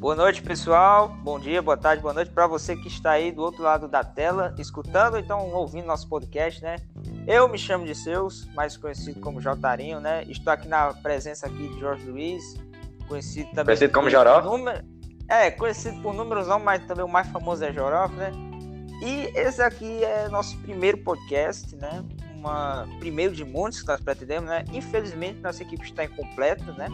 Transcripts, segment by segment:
Boa noite, pessoal. Bom dia, boa tarde, boa noite para você que está aí do outro lado da tela, escutando, então ouvindo nosso podcast, né? Eu me chamo de Seus, mais conhecido como Jotarinho, né? Estou aqui na presença aqui de Jorge Luiz, conhecido também conhecido como Joró. Número... É, conhecido por números não, mas também o mais famoso é Jorof, né? E esse aqui é nosso primeiro podcast, né? Uma primeiro de muitos que nós pretendemos, né? Infelizmente nossa equipe está incompleta, né?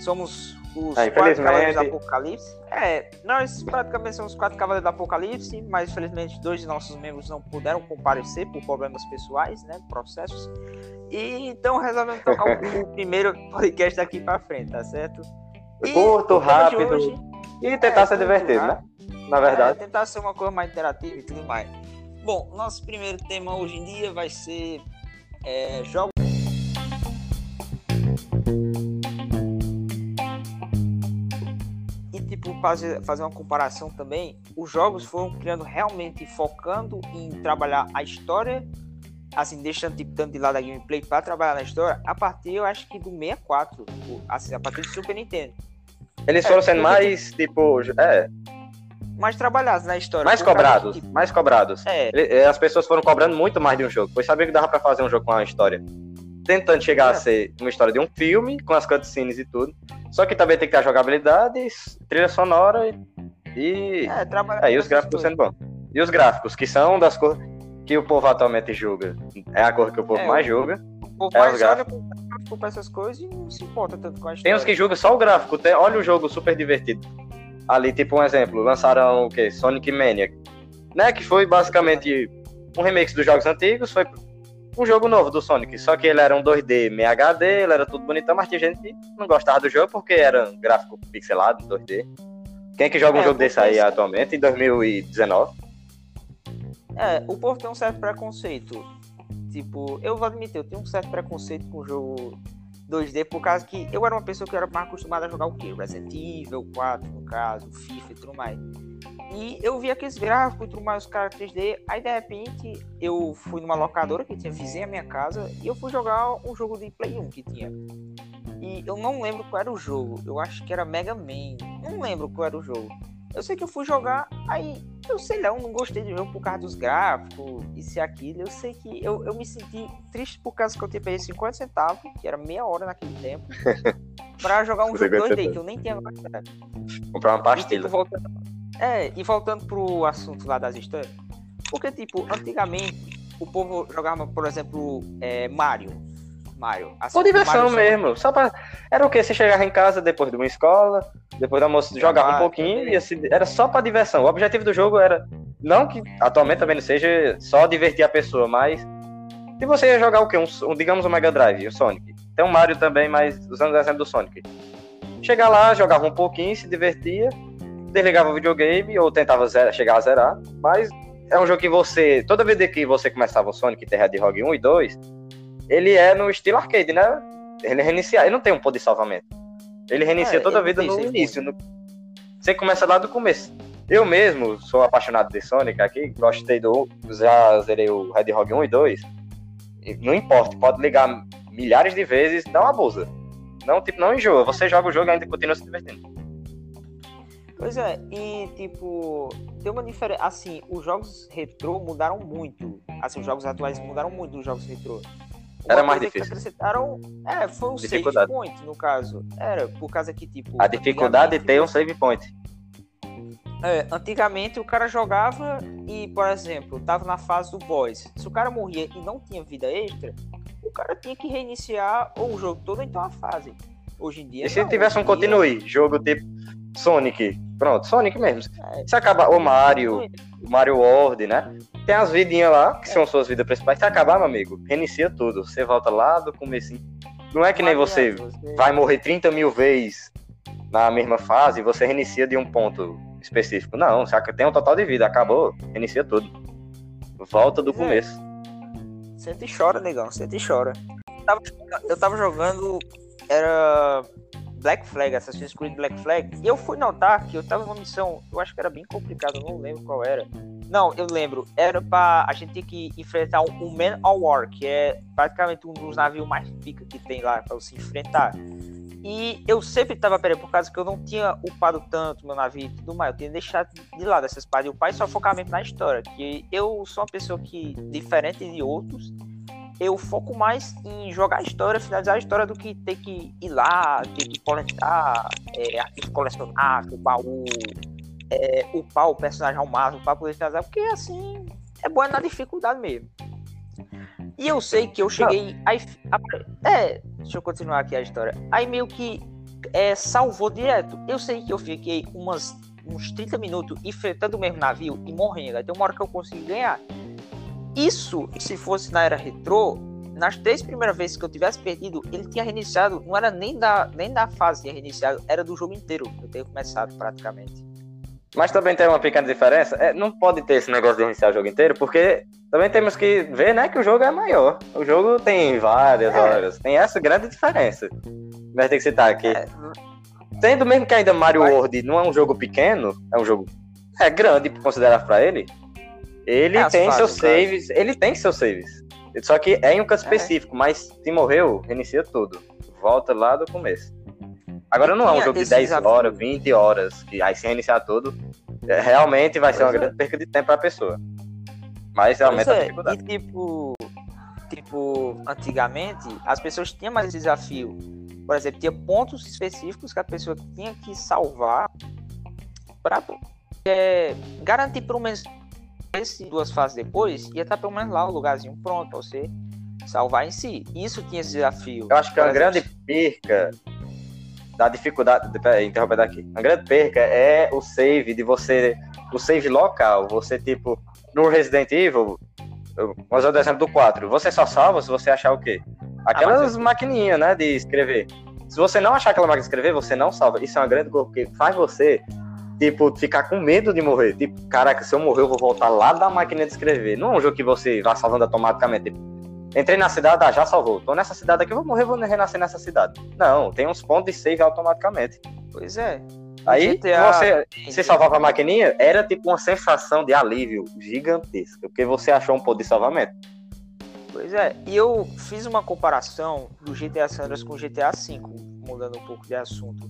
Somos os é, quatro cavaleiros do Apocalipse. É, nós praticamente somos quatro cavaleiros do Apocalipse, mas infelizmente dois de nossos membros não puderam comparecer por problemas pessoais, né? Processos. E então resolvemos tocar o, primeiro podcast daqui para frente, tá certo? E curto, rápido. Hoje, e tentar é, ser divertido, né? Na verdade. É, tentar ser uma coisa mais interativa e tudo mais. Bom, nosso primeiro tema hoje em dia vai ser é, jogos fazer, fazer uma comparação também, os jogos foram criando realmente focando em trabalhar a história, assim, deixando tipo, tanto de lado a gameplay para trabalhar na história, a partir, eu acho que do 64, assim, a partir do Super Nintendo. Eles foram é, sendo mais, tipo, é... Mais trabalhados na história. Mais cobrados, tipo... mais cobrados. É. As pessoas foram cobrando muito mais de um jogo, pois sabia que dava para fazer um jogo com uma história tentando chegar é. a ser uma história de um filme, com as cutscenes e tudo. Só que também tem que ter a jogabilidade, trilha sonora e. É, trabalhar e os gráficos sendo bons. E os gráficos, que são das cores que o povo atualmente julga. É a cor que o povo é, mais julga. O povo é mais olha pra essas coisas e não se importa tanto com a história. Tem uns que julgam só o gráfico. Tem, olha o jogo super divertido. Ali, tipo um exemplo, lançaram o quê? Sonic Mania. Né? Que foi basicamente um remix dos jogos antigos, foi um jogo novo do Sonic, só que ele era um 2D meio HD, ele era tudo bonitão, mas tinha gente que não gostava do jogo porque era um gráfico pixelado, 2D. Quem é que joga um é, jogo desse aí atualmente, em 2019? É, o povo tem um certo preconceito. Tipo, eu vou admitir, eu tenho um certo preconceito com o jogo 2D, por causa que eu era uma pessoa que era mais acostumada a jogar o quê? Resident Evil 4, no caso, FIFA e tudo mais. E eu vi aqueles gráficos, tudo mais, os caras 3D. Aí de repente eu fui numa locadora que tinha vizinha a minha casa e eu fui jogar um jogo de Play 1 que tinha. E eu não lembro qual era o jogo. Eu acho que era Mega Man. Não lembro qual era o jogo. Eu sei que eu fui jogar, aí eu sei lá, eu não gostei do jogo por causa dos gráficos, isso e aquilo. Eu sei que eu, eu me senti triste por causa que eu tinha paguei 50 centavos, que era meia hora naquele tempo, pra jogar um jogo 2D que eu nem tinha gostado. Comprar uma pastilha. E, tipo, voltando, é, e voltando pro assunto lá das histórias, porque, tipo, antigamente o povo jogava, por exemplo, é, Mario. Mario. Assim, Por diversão Mario mesmo. Só pra... Era o que? Você chegava em casa depois de uma escola, depois da moça jogava um pouquinho e assim, era só pra diversão. O objetivo do jogo era, não que atualmente também não seja só divertir a pessoa, mas se você ia jogar o quê? Um, um, digamos um Mega Drive, o Sonic. Tem um Mario também, mas usando o exemplo do Sonic. Chegar lá, jogava um pouquinho, se divertia, desligava o videogame ou tentava zera, chegar a zerar, mas é um jogo que você, toda vez que você começava o Sonic Terra de Rogue 1 e 2, ele é no estilo arcade, né? Ele reinicia, ele não tem um poder de salvamento. Ele reinicia é, toda a vida no início. No... Você começa lá do começo. Eu mesmo sou apaixonado de Sonic aqui, gostei do. Já zerei o Red Rogue 1 e 2. Não importa, pode ligar milhares de vezes, não abusa. Não, tipo, não enjoa. Você joga o jogo e ainda continua se divertindo. Pois é, e tipo, tem uma diferença. Assim, os jogos retrô mudaram muito. Assim, os jogos atuais mudaram muito dos jogos retrô. Era mais difícil. acrescentaram. É, foi um save point, no caso. Era, por causa que, tipo. A dificuldade de ter um save point. É, antigamente o cara jogava e, por exemplo, tava na fase do boss. Se o cara morria e não tinha vida extra, o cara tinha que reiniciar ou o jogo todo, então a fase. Hoje em dia. E se não, tivesse um continue, dia... jogo tipo Sonic, pronto, Sonic mesmo. É. Se acabar o Mario, o Mario World, né? Tem as vidinhas lá, que são suas vidas principais. Se acabar, meu amigo, reinicia tudo. Você volta lá do começo. Não é que nem você vai morrer 30 mil vezes na mesma fase e você reinicia de um ponto específico. Não, você tem um total de vida, acabou, reinicia tudo. Volta do é. começo. Sente e chora, negão, sente e chora. Eu tava, eu tava jogando. Era Black Flag, Assassin's Creed Black Flag, e eu fui notar que eu tava numa missão, eu acho que era bem complicado, eu não lembro qual era. Não, eu lembro, era pra a gente ter que enfrentar um, Man of War, que é praticamente um dos navios mais pica que tem lá pra você enfrentar. E eu sempre tava perdendo por causa que eu não tinha upado tanto meu navio e tudo mais. Eu tinha deixado de lado essas paradas. E o pai só focava mesmo na história. Que eu sou uma pessoa que, diferente de outros, eu foco mais em jogar a história, finalizar a história, do que ter que ir lá, ter que coletar é, arquivo colecionável, baú, é, upar o personagem ao máximo para poder finalizar, porque assim é bom na dificuldade mesmo. E eu sei que eu cheguei. Aí, é, deixa eu continuar aqui a história. Aí meio que é, salvou direto. Eu sei que eu fiquei umas, uns 30 minutos enfrentando o mesmo navio e morrendo. Tem uma hora que eu consegui ganhar. Isso, se fosse na era retrô, nas três primeiras vezes que eu tivesse perdido, ele tinha reiniciado, não era nem da, nem da fase tinha reiniciado, era do jogo inteiro. Eu tenho começado praticamente. Mas também tem uma pequena diferença. É, não pode ter esse negócio de reiniciar o jogo inteiro, porque também temos que ver, né, que o jogo é maior. O jogo tem várias é. horas. Tem essa grande diferença. Vai ter que citar aqui. É. Sendo mesmo que ainda Mario Mas... World não é um jogo pequeno, é um jogo é grande considerar para ele. Ele é tem seus saves, cara. ele tem seus saves. Só que é em um canto é. específico, mas se morreu, reinicia tudo. Volta lá do começo. Agora não é um jogo de 10 desafio. horas, 20 horas, que aí se reiniciar tudo, é, realmente vai pois ser uma é. grande perca de tempo para a pessoa. Mas aumenta é. a dificuldade. E tipo, tipo, antigamente, as pessoas tinham mais desafio. Por exemplo, tinha pontos específicos que a pessoa tinha que salvar para é, garantir pelo menos esse duas fases depois, ia estar pelo menos lá o lugarzinho pronto para você salvar em si. Isso tinha esse desafio. Eu acho que é uma grande perca da dificuldade. Peraí, interromper daqui. A grande perca é o save de você. O save local. Você, tipo, no Resident Evil. Usar o exemplo do 4. Você só salva se você achar o quê? Aquelas ah, maquininhas, né? De escrever. Se você não achar aquela máquina de escrever, você não salva. Isso é uma grande coisa, porque faz você, tipo, ficar com medo de morrer. Tipo, caraca, se eu morrer, eu vou voltar lá da máquina de escrever. Não é um jogo que você vai salvando automaticamente. Tipo, Entrei na cidade, ah, já salvou. Tô nessa cidade aqui, vou morrer, vou renascer nessa cidade. Não, tem uns pontos de save automaticamente. Pois é. Aí GTA... você, você salvava a maquininha, era tipo uma sensação de alívio gigantesca, porque você achou um ponto de salvamento. Pois é, e eu fiz uma comparação do GTA Sandras com o GTA V, mudando um pouco de assunto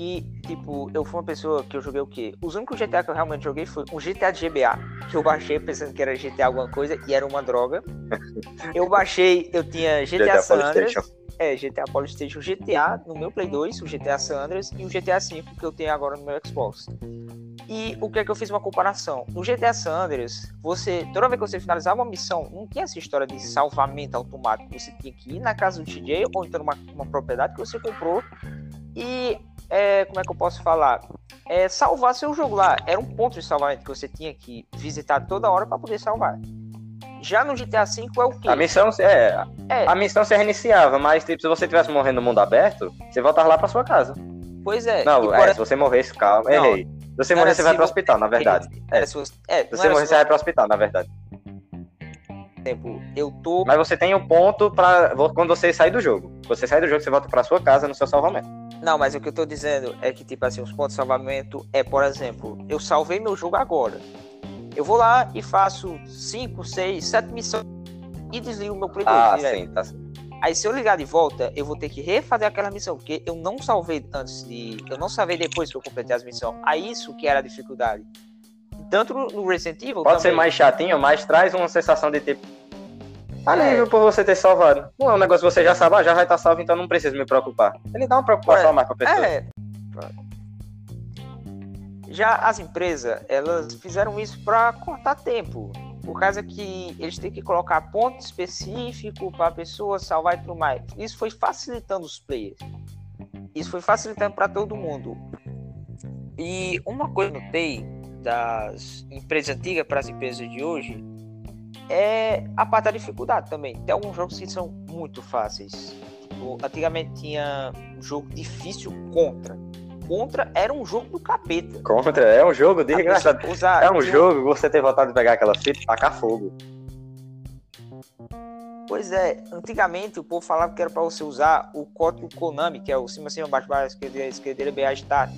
que, tipo, eu fui uma pessoa que eu joguei o quê? Os únicos GTA que eu realmente joguei foi um GTA de GBA, que eu baixei pensando que era GTA alguma coisa e era uma droga. Eu baixei, eu tinha GTA, GTA San Andreas, é, GTA Polystation, GTA no meu Play 2, o GTA San Andreas e o GTA 5 que eu tenho agora no meu Xbox. E o que é que eu fiz uma comparação? No GTA San Andreas, você, toda vez que você finalizava uma missão, não tinha essa história de salvamento automático. Você tinha que ir na casa do TJ ou então numa uma propriedade que você comprou e é, como é que eu posso falar? É, salvar seu jogo lá. Era um ponto de salvamento que você tinha que visitar toda hora para poder salvar. Já no GTA V é o quê? A missão é, é. A missão se reiniciava, mas tipo, se você tivesse morrendo no mundo aberto, você voltava lá para sua casa. Pois é. Não, é, se você morresse, calma, não, errei. Se você morrer, você vai pro hospital, na verdade. É, se você, é, se você morrer, você vai pro hospital, na verdade. Tempo, eu tô. Mas você tem um ponto para quando você sair do jogo. Você sai do jogo, você volta para sua casa no seu salvamento. Não, mas o que eu tô dizendo é que, tipo assim, os pontos de salvamento é, por exemplo, eu salvei meu jogo agora. Eu vou lá e faço 5, 6, 7 missões e desligo meu Play 2 ah, Sim, tá Aí se eu ligar de volta, eu vou ter que refazer aquela missão, porque eu não salvei antes de. Eu não salvei depois que eu completei as missões. Aí isso que era a dificuldade. Tanto no Resident Evil. Pode também, ser mais chatinho, mas traz uma sensação de ter Alívio é. por você ter salvado. Não é um negócio que você já sabe, ah, já vai estar salvo, então não precisa me preocupar. Ele dá uma preocupação é. mais pra pessoa. É. Já as empresas, elas fizeram isso para cortar tempo. Por causa que eles têm que colocar ponto específico para a pessoa salvar e tudo mais. Isso foi facilitando os players. Isso foi facilitando para todo mundo. E uma coisa que eu notei das empresas antigas para as empresas de hoje é a parte da dificuldade também. Tem alguns jogos que são muito fáceis. Tipo, antigamente tinha um jogo difícil contra. Contra era um jogo do capeta. Contra é um jogo desgraçado. Usar, é um jogo você tem vontade de pegar aquela fita e tacar fogo. Pois é, antigamente o povo falava que era para você usar o código Konami, que é o cima, cima, baixo, baixo, esquerda, esquerda, BA, start.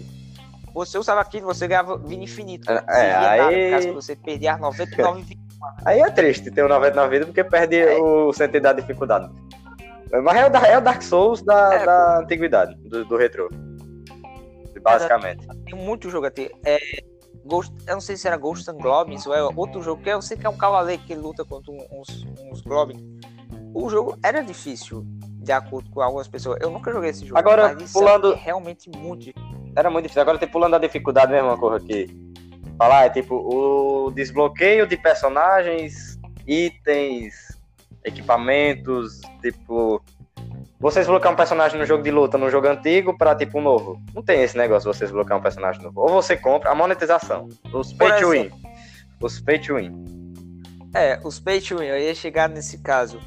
Você usava aquilo, você ganhava vida infinito. É, aí... Nada, caso você perder as 99 vidas Aí é triste ter o 99 vida porque perde é. o sentido da dificuldade. Mas é o, é o Dark Souls da, é, da antiguidade, do, do retrô. Basicamente. Tem muito jogo até. É, Ghost, eu não sei se era Ghost and Goblins ou é outro jogo, que eu sei que é um cavaleiro que luta contra uns, uns Goblins. O jogo era difícil, de acordo com algumas pessoas. Eu nunca joguei esse jogo. Agora, pulando. É realmente muito difícil. Era muito difícil. Agora, tem pulando a dificuldade mesmo, uma coisa aqui. Falar, é tipo, o desbloqueio de personagens, itens, equipamentos, tipo. Você desbloquear um personagem no jogo de luta, no jogo antigo, pra tipo um novo. Não tem esse negócio de você desbloquear um personagem novo. Ou você compra a monetização. Os pay to win. Os pay to win. É, os pay to win, eu ia chegar nesse caso.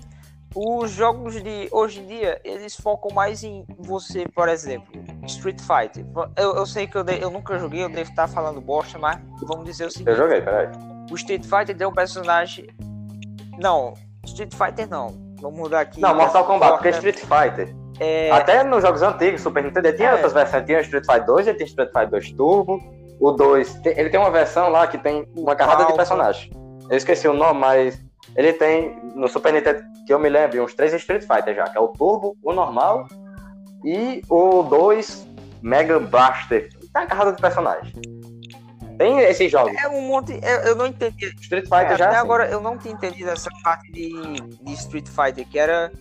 Os jogos de hoje em dia, eles focam mais em você, por exemplo, Street Fighter. Eu, eu sei que eu, de, eu nunca joguei, eu devo estar falando bosta, mas vamos dizer o seguinte. Eu joguei, peraí. O Street Fighter tem um personagem. Não, Street Fighter não. Vamos mudar aqui. Não, Mortal Kombat, porque Street Fighter. É... Até nos jogos antigos, Super Nintendo, tinha é... outras versões. Tinha Street Fighter 2, ele tem Street Fighter 2 Turbo. O 2, ele tem uma versão lá que tem uma carrada de personagens. Eu esqueci o nome, mas ele tem no Super Nintendo, que eu me lembro, uns três Street Fighter já, que é o Turbo, o normal e o 2 Mega Blaster. Tem uma carrada de personagens. Tem esses jogos. É um monte. Eu, eu não entendi. Street Fighter é, já. Até assim. agora eu não tinha entendido essa parte de, de Street Fighter, que era.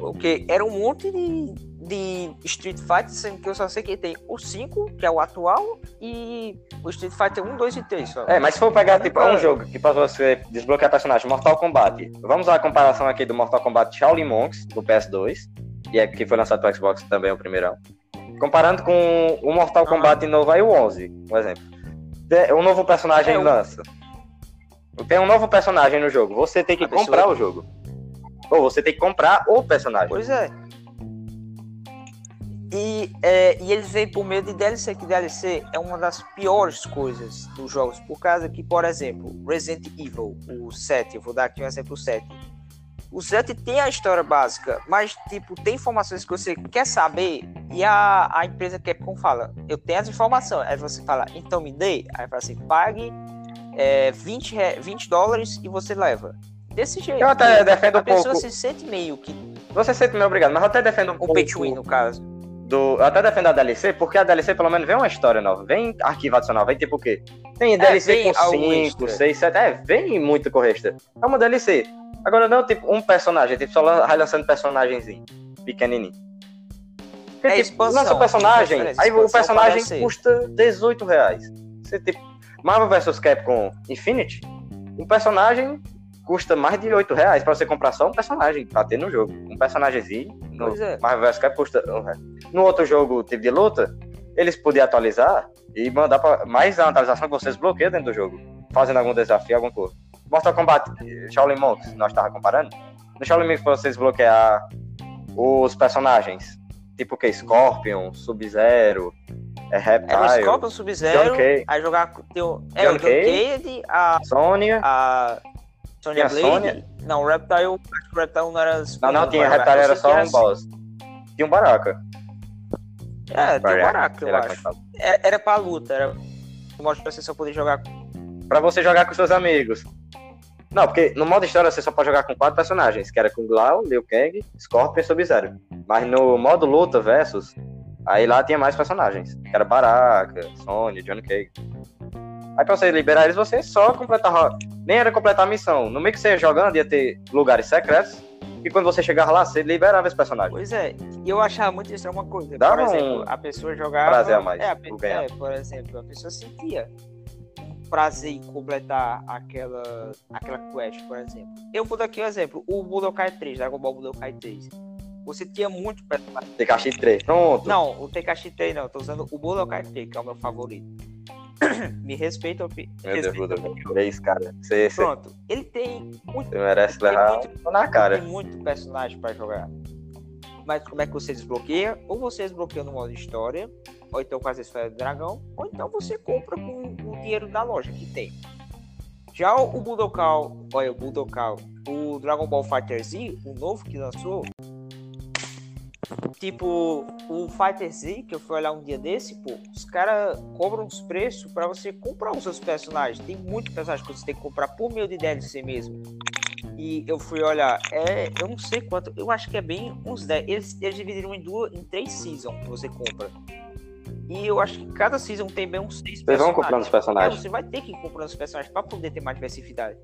O que? Era um monte de, de Street Fighter, sendo que eu só sei que tem o 5, que é o atual, e o Street Fighter 1, 2 e 3 só. É, mas se for pegar tipo, um jogo que para você desbloquear personagem, Mortal Kombat. Vamos à comparação aqui do Mortal Kombat Shaolin Monks, do PS2, e é que foi lançado para Xbox também, o primeirão. Comparando com o Mortal Kombat novo aí, o 11, por exemplo um novo personagem é, lança. Tem um novo personagem no jogo. Você tem que comprar o jogo. Ou você tem que comprar o personagem. Pois é. E, é, e eles vêm por meio de DLC, que DLC é uma das piores coisas dos jogos. Por causa que, por exemplo, Resident Evil, o 7, eu vou dar aqui um exemplo 7 o 7 tem a história básica, mas, tipo, tem informações que você quer saber e a, a empresa quer como fala, eu tenho as informações. Aí você fala, então me dê. Aí fala assim, pague é, 20, 20 dólares e você leva. Desse jeito. Eu até defendo a um pouco. A pessoa se sente meio que. Você se sente meio obrigado, mas eu até defendo um o pouco. O Petwin, no caso. Do, eu até defendo a DLC, porque a DLC pelo menos vem uma história nova, vem arquivo adicional, vem tipo o quê? Tem é, DLC com 5, 6, 7, é, vem muito corresta. É uma DLC. Agora não, tipo, um personagem, tipo, só lançando personagemzinho, pequenininho. Porque, é tipo, expansão, lança o personagem, aí o personagem custa 18 reais. Você, tipo, Marvel vs Capcom Infinity, um personagem custa mais de 8 reais pra você comprar só um personagem pra ter no jogo. Um personagemzinho, no é. Marvel vs custa real. No outro jogo, tipo de luta, eles podiam atualizar e mandar pra mais a atualização que vocês bloqueiam dentro do jogo. Fazendo algum desafio, alguma coisa. Mortal Kombat Shaolin Monks, nós tava comparando. No Shaolin Monks, pra você desbloquear os personagens, tipo o que? Scorpion, Sub-Zero, é Reptile. Era o Scorpion, Sub-Zero, aí jogar tem o, é, John o John Cade, a Sônia, a Sonya Blade. Sônia. Não, o Reptile, acho que o Reptile não era. Não, não tinha, Reptile era só um assim. boss. Tinha um Baraka. É, tinha um Baraka, eu acho. É, era pra luta, era. Mostra pra você só poder jogar. Pra você jogar com seus amigos. Não, porque no modo história você só pode jogar com quatro personagens, que era com Glau, Liu Kang, Scorpion e Sub-Zero. Mas no modo luta versus, aí lá tinha mais personagens, que era Baraka, Sony, Johnny Cage. Aí pra você liberar eles, você só completava. Nem era completar a missão. No meio que você ia jogando, ia ter lugares secretos. E quando você chegava lá, você liberava esse personagem. Pois é, e eu achava muito é uma coisa. Dava por exemplo, um a pessoa jogava. Prazer a mais. É, a, é, por exemplo, a pessoa sentia prazer em completar aquela, aquela quest, por exemplo. Eu vou dar aqui um exemplo, o Budokai 3, Dragon Ball Budokai 3. Você tinha muito personagem. Tekashi 3, pronto. Não, o Tekashi 3 não, eu tô usando o Budokai 3, que é o meu favorito. Me respeita, Meu Deus, Budokai 3, cara. Você, pronto, ele tem muito. Você merece levar muito, na cara. Tem muito personagem pra jogar. Mas como é que você desbloqueia? Ou você desbloqueia no modo história, ou então com as esferas do dragão, ou então você compra com o dinheiro da loja que tem. Já o Budokai, olha, o Budokai, o Dragon Ball Fighter Z, o novo que lançou, tipo, o Fighter Z, que eu fui olhar um dia desse, pô, os caras cobram os preços para você comprar os seus personagens. Tem muito personagem que você tem que comprar por meio de DLC mesmo. E eu fui olhar, é, eu não sei quanto, eu acho que é bem uns 10. Eles, eles dividiram em duas, em três seasons que você compra. E eu acho que cada season tem bem uns seis Vocês vão comprando os personagens. É, você vai ter que ir comprando os personagens pra poder ter mais diversidade.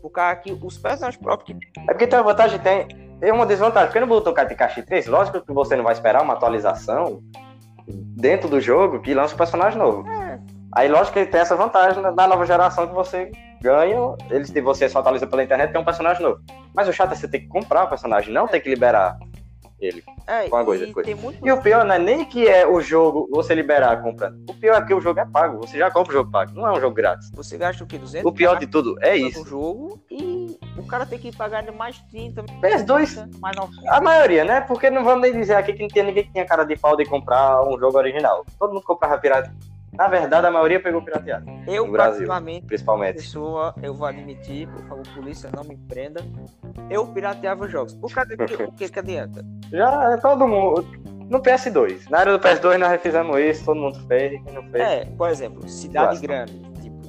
Por causa que os personagens próprios que É porque tem uma vantagem, tem, tem uma desvantagem. Porque no Boruto Katikashi 3, lógico que você não vai esperar uma atualização dentro do jogo que lança um personagem novo. É. Aí, lógico que tem essa vantagem na- na nova geração que você ganha, eles você só atualiza pela internet, tem um personagem novo. Mas o chato é você ter que comprar o personagem, não ter que liberar ele. É, Uma coisa, e coisa. muito E o pior não é nem que é o jogo você liberar comprando. O pior é que o jogo é pago. Você já compra o jogo pago. Não é um jogo grátis. Você gasta o quê? 200 O pior de tudo é isso. jogo e o cara tem que pagar mais 30, PS2, mais 90. a maioria, né? Porque não vamos nem dizer aqui que não tinha ninguém que tinha cara de pau de comprar um jogo original. Todo mundo comprava pirata. Na verdade, a maioria pegou pirateado. Eu, no Brasil. Principalmente. pessoa, eu vou admitir, por favor, polícia, não me prenda. Eu pirateava jogos. Por causa que o que, que adianta? Já é todo mundo. No PS2. Na área do PS2 nós fizemos isso, todo mundo fez, quem não fez. É, por exemplo, cidade grande,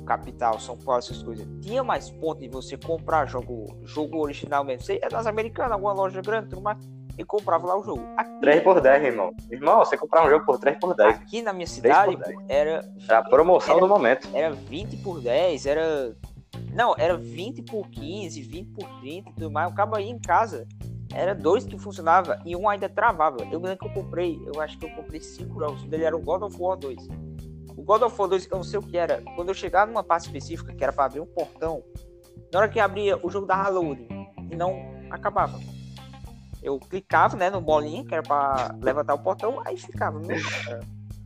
capital, São Paulo, essas coisas. Tinha mais ponto de você comprar jogo, jogo original mesmo. Sei, é das americanas, alguma loja grande, tudo mais, e comprava lá o jogo. Aqui, 3 por 10, irmão. Irmão, você comprar um jogo por 3 por 10. aqui na minha 3 cidade, por 10. pô, era. Era a promoção era- do momento. era 20 por 10, era. Não, era 20 por 15, 20 por 30 e tudo mais. O cabo aí em casa era dois que funcionava e um ainda travava. Eu lembro que eu comprei, eu acho que eu comprei cinco jogos. Um dele era o God of War 2. God of War 2, eu não sei o que era. Quando eu chegava numa parte específica, que era pra abrir um portão, na hora que abria, o jogo dava loading e não acabava. Eu clicava, né, no bolinha, que era pra levantar o portão, aí ficava. Meu, cara,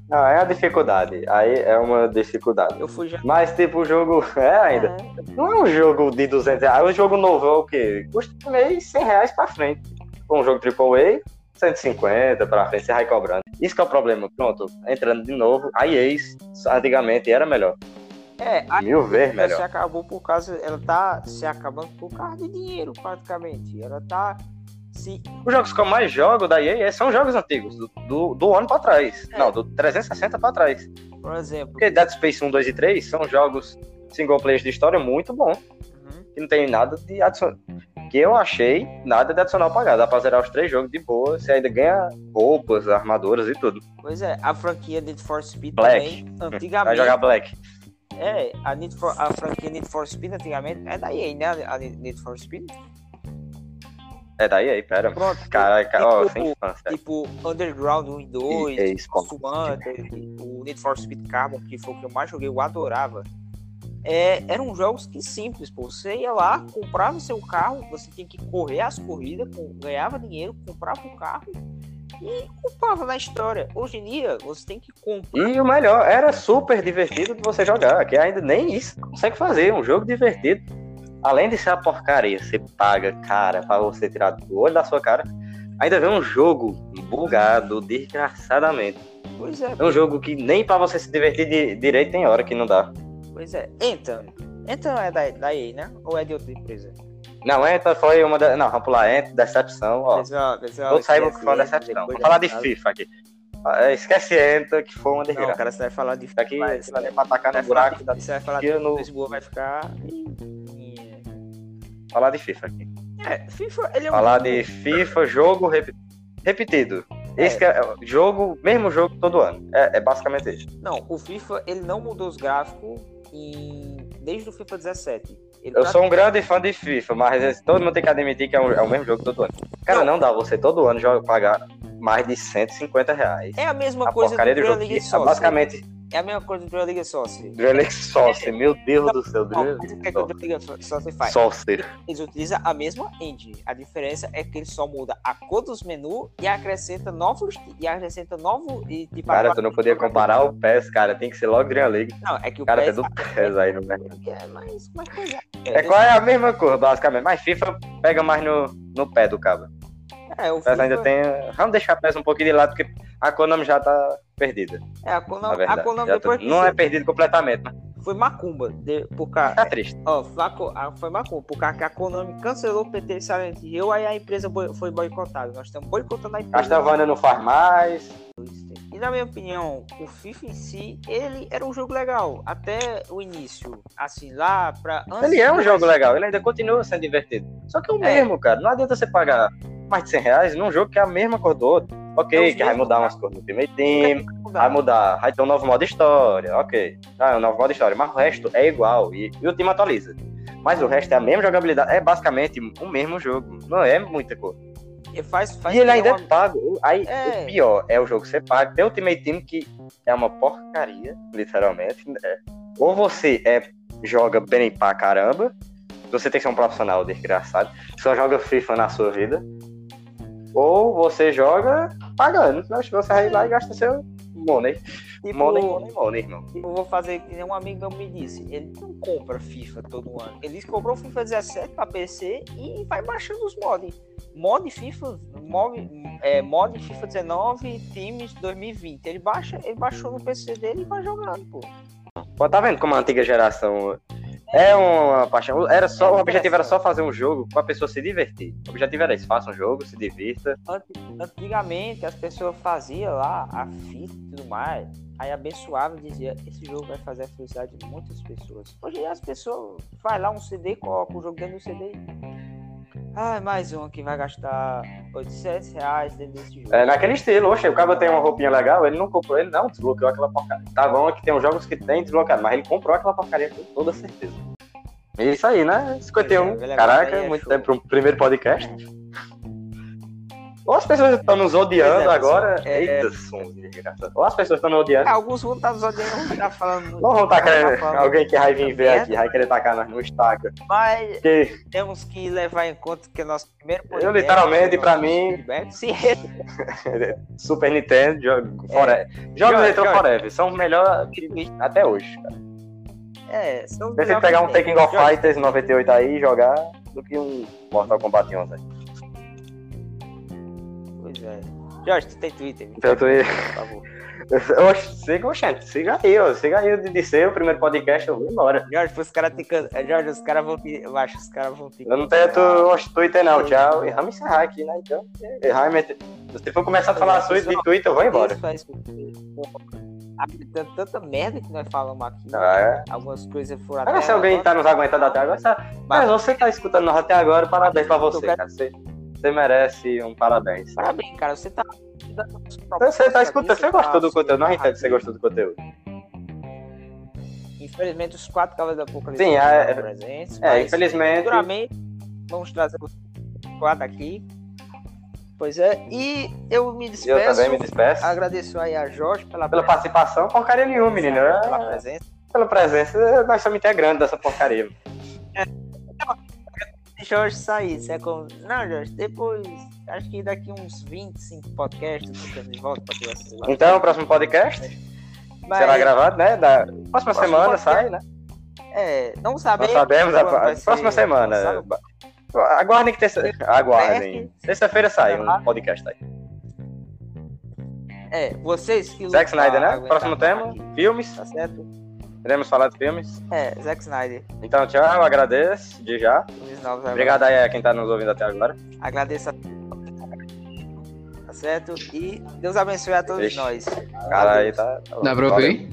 Não, é a dificuldade. Aí é uma dificuldade. eu fui já. Mas, tipo, o jogo. É ainda. É, Não é um jogo de 200 reais. Um jogo novo é o quê? Custa meio 100 reais pra frente. Um jogo AAA, 150 pra frente, você vai cobrando. Isso que é o problema. Pronto, entrando de novo. A EA, antigamente, era melhor. é a Mil vezes Ela se melhor. acabou por causa. Ela tá se acabando por causa de dinheiro, praticamente. Ela tá se. Os jogos que eu mais jogo da EA são jogos antigos, do, do, do ano pra trás. É. Não, do 360 pra trás. Por exemplo. Porque Dead Space 1, 2 e 3 são jogos single players de história muito bom. Uhum. que não tem nada de adicional. Que eu achei nada de adicional pagado. Dá pra zerar os três jogos de boa. Você ainda ganha roupas, armaduras e tudo. Pois é, a franquia Need for Speed Black. também. Vai Antigamente. jogar Black. É, a, Need for, a franquia Need for Speed antigamente é da EA, né? A Need for Speed. É daí aí, pera. Pronto. Caraca, ó, Tipo, sem infância. Tipo Underground 1 e 2, EA Sports. Hunter, o Need for Speed Carbon, que foi o que eu mais joguei, eu adorava. É, eram jogos que simples, pô. Você ia lá, comprava seu carro, você tinha que correr as corridas, ganhava dinheiro, comprava o carro e comprava na história. Hoje em dia, você tem que comprar. E o melhor, era super divertido de você jogar. Que ainda nem isso consegue fazer. Um jogo divertido. Além de ser a porcaria, você paga cara pra você tirar do olho da sua cara. Ainda vem um jogo bugado, desgraçadamente. Pois é, É um jogo que nem pra você se divertir de, direito tem hora que não dá. Pois é. Então, então é da, da EA, né? Ou é de outra empresa? Não, Enta foi uma da. Não, vamos pular, Enta, decepção, ó. Pessoal, pessoal, Todos saibam que foi uma decepção. Vamos falar de FIFA aqui. Ah, Esquece Enta, que foi uma Não, desgraça. cara, você vai falar de Isso aqui, mas- é pra atacar Vai no buraco. da- de- Você vai falar de no- Lisboa, vai ficar. Falar de FIFA aqui. É, FIFA, ele é um Falar de FIFA, jogo rep- repetido. Esse É. que é jogo, mesmo jogo todo ano. É, é basicamente isso. Não, o FIFA ele não mudou os gráficos desde o FIFA 17. Ele Eu sou um grande fã de FIFA, mas todo mundo tem que admitir que é, um- é o mesmo jogo todo ano. Cara, Não. não dá você todo ano joga- pagar mais de 150 reais. É a mesma a coisa do do que é Soccer. basicamente, É a mesma coisa do Premier League Soccer. Dream League Soccer. Meu Deus do céu, Não, mas o que, é que o Premier League Soccer faz? Soccer. Eles utilizam a mesma engine. A diferença é que ele só muda a cor dos menus e acrescenta novos e acrescenta novo e tipo Cara, tu não podia comparar o PES, cara. Tem que ser logo Dream League. Não, é que o Cara, PES tem do PES aí no mercado. é mais coisa. É qual é a mesma cor, basicamente. Mas FIFA pega mais no, no pé do cabo. É, FIFA, ainda tem. Vamos deixar o PES um pouquinho de lado, porque a Konami já tá perdida. é, a Na Konami, a. Konami depois tá- que Não é foi, perdido completamente, foi macumba de, por causa, tá triste. Ó, Flaco, ah, foi macumba, por causa que a Konami cancelou o PT Silent Hill, aí a empresa boi- foi boicotada. Nós estamos boicotando a empresa. Castlevania não faz mais. E na minha opinião, o FIFA em si, ele era um jogo legal. Até o início. Assim, lá pra. Ele é um jogo legal, ele ainda continua sendo divertido. Só que é o é. mesmo, cara. Não adianta você pagar mais de 100 reais num jogo que é a mesma cor do outro. Ok, é que vai mudar umas cores no Ultimate Team, vai mudar, vai ter um novo modo história, ok. Ah, um novo modo história, mas o resto é igual e, e o time atualiza. Mas o resto é a mesma jogabilidade, é basicamente o mesmo jogo, não é muita coisa. E, faz, faz e ele ainda é uma... é pago. Aí, é. O pior é o jogo ser pago. Tem o Ultimate Team que é uma porcaria, literalmente. Né? Ou você é, joga bem pra caramba, você tem que ser um profissional desgraçado, só joga FIFA na sua vida. Ou você joga pagando. Você vai lá e gasta seu money. Tipo, money, money, money, irmão. Eu vou fazer que um amigo meu me disse. Ele não compra FIFA todo ano. Ele comprou FIFA 17 pra PC e vai baixando os mods. Mod FIFA, mod, é, mod FIFA 19, times 2020. Ele baixa, ele baixou no PC dele e vai jogando, pô. Pô, tá vendo como a antiga geração é uma paixão. Era só, o objetivo era só fazer um jogo para a pessoa se divertir. O objetivo era isso, faça um jogo, se divirta. Antigamente as pessoas faziam lá a fita e tudo mais. Aí abençoava e dizia, esse jogo vai fazer a felicidade de muitas pessoas. Hoje as pessoas vai lá um CD, coloca o jogo dentro do CD. Ah, mais um que vai gastar 800 reais dentro desse jogo. É naquele estilo, oxe, o cara tem uma roupinha legal, ele não comprou, ele não desbloqueou aquela porcaria. Tá bom é que tem uns jogos que tem desbloqueado, mas ele comprou aquela porcaria com toda certeza. É isso aí, né? 51. É, Caraca, é muito show. tempo para um primeiro podcast. Ou as pessoas estão nos odiando é, agora. É, Eita, é... som desgraçado. Ou as pessoas estão nos odiando. É, alguns vão estar nos odiando, não tá falando. Não vão estar querendo. Alguém que vai vir ver aqui, vai querer tacar nós no Instagram. Mas que... temos que levar em conta que é nosso primeiro podcast. Eu, literalmente, pra mim. Se... Super Nintendo, jogo, é. Jogos Retro Forever. São os melhores até hoje, cara. É, são Prefiro pegar um Taking of Fighters 98 aí e jogar do que um Mortal Kombat 11 aí. É. Jorge, tu tem Twitter? Tem Twitter. Por favor. Oxe, siga, oxente, siga aí, ó. Siga aí de ser o primeiro podcast, eu vou embora. Jorge, os caras te é, Jorge, os caras vão te. Eu acho, os caras vão te. Eu não tenho tu, Twitter não, tchau. E vamos encerrar aqui, né? Então. Errar, se for começar a falar é, de Twitter, eu vou embora. Tanta merda que nós falamos aqui. Ah, é? Algumas coisas foram até. se alguém tá nos aguentando até agora, mas, você que tá escutando nós até agora, parabéns pra você, cara. Você você merece um parabéns. Parabéns, cara. Você tá. Você tá escutando, você gostou do conteúdo, não entendo que você gostou do conteúdo. Infelizmente, os quatro cavalos da Apocalipse Sim, é, presentes. É, infelizmente. Futuramente, vamos trazer os quatro aqui. Pois é, e eu me despeço. Eu também me despeço. Agradeço aí a Jorge pela, pela participação. Porcaria nenhuma, menino. Pela presença. Pela presença, nós somos integrantes dessa porcaria. É. Jorge. Você é como... Não, Jorge, depois. Acho que daqui uns 25 podcasts você de volta pra ter Então, o próximo podcast Mas... será gravado, né? Da próxima semana podcast... sai, né? É, não sabemos. Não sabemos, a próxima semana. Aguardem que terça. Aguardem. Terça-feira sai um podcast aí. É, vocês que. Zack Snyder, né? Próximo tema: aqui. filmes. Tá certo? Iremos falar de filmes? É, Zack Snyder. Então, tchau, agradeço de já. Obrigado aí a quem tá nos ouvindo até agora. Agradeço a Tá certo? E Deus abençoe a todos Ixi. nós. Cara, aí tá. Dá pra ouvir?